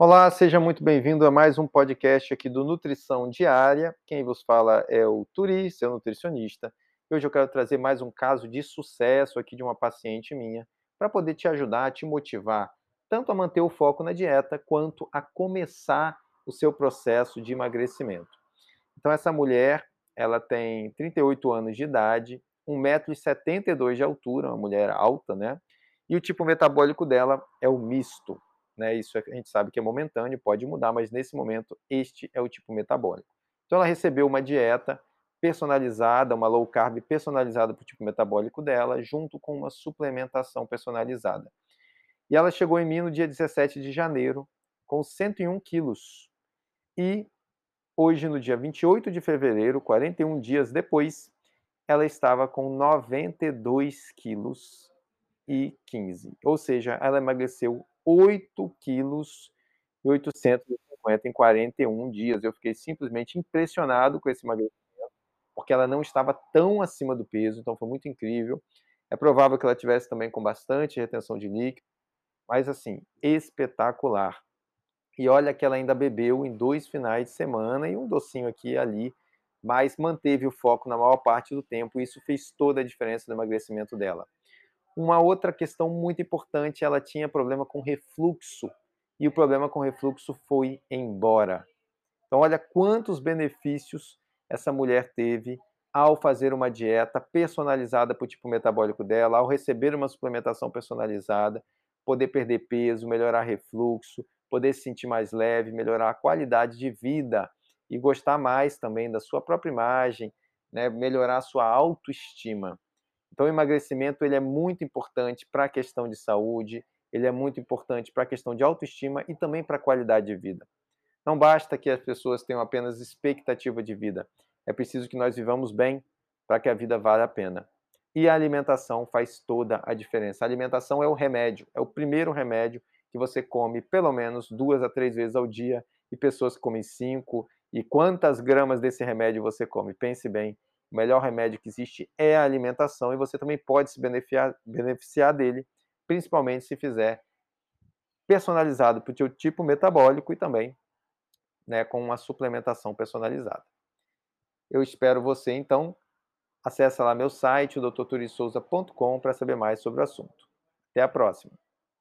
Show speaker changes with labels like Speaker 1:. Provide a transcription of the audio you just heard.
Speaker 1: Olá, seja muito bem-vindo a mais um podcast aqui do Nutrição Diária. Quem vos fala é o Turi, seu nutricionista. Hoje eu quero trazer mais um caso de sucesso aqui de uma paciente minha, para poder te ajudar, te motivar, tanto a manter o foco na dieta, quanto a começar o seu processo de emagrecimento. Então, essa mulher, ela tem 38 anos de idade, 1,72m de altura, uma mulher alta, né? E o tipo metabólico dela é o misto né? Isso é, a gente sabe que é momentâneo, pode mudar, mas nesse momento este é o tipo metabólico. Então ela recebeu uma dieta personalizada, uma low carb personalizada para o tipo metabólico dela, junto com uma suplementação personalizada. E ela chegou em mim no dia 17 de janeiro com 101 quilos. E hoje, no dia 28 de fevereiro, 41 dias depois, ela estava com 92 quilos e 15. Ou seja, ela emagreceu 8 quilos e 850 em 41 dias. Eu fiquei simplesmente impressionado com esse emagrecimento, porque ela não estava tão acima do peso, então foi muito incrível. É provável que ela tivesse também com bastante retenção de líquido, mas assim, espetacular. E olha que ela ainda bebeu em dois finais de semana e um docinho aqui e ali, mas manteve o foco na maior parte do tempo, e isso fez toda a diferença no emagrecimento dela. Uma outra questão muito importante, ela tinha problema com refluxo, e o problema com refluxo foi embora. Então, olha quantos benefícios essa mulher teve ao fazer uma dieta personalizada para o tipo metabólico dela, ao receber uma suplementação personalizada, poder perder peso, melhorar refluxo, poder se sentir mais leve, melhorar a qualidade de vida e gostar mais também da sua própria imagem, né? melhorar a sua autoestima. Então, o emagrecimento ele é muito importante para a questão de saúde, ele é muito importante para a questão de autoestima e também para a qualidade de vida. Não basta que as pessoas tenham apenas expectativa de vida, é preciso que nós vivamos bem para que a vida valha a pena. E a alimentação faz toda a diferença. A alimentação é o remédio, é o primeiro remédio que você come pelo menos duas a três vezes ao dia e pessoas que comem cinco. E quantas gramas desse remédio você come? Pense bem, o melhor remédio que existe é a alimentação e você também pode se beneficiar, beneficiar dele, principalmente se fizer personalizado para o seu tipo metabólico e também né, com uma suplementação personalizada. Eu espero você, então, acesse lá meu site, doutorturisouza.com, para saber mais sobre o assunto. Até a próxima!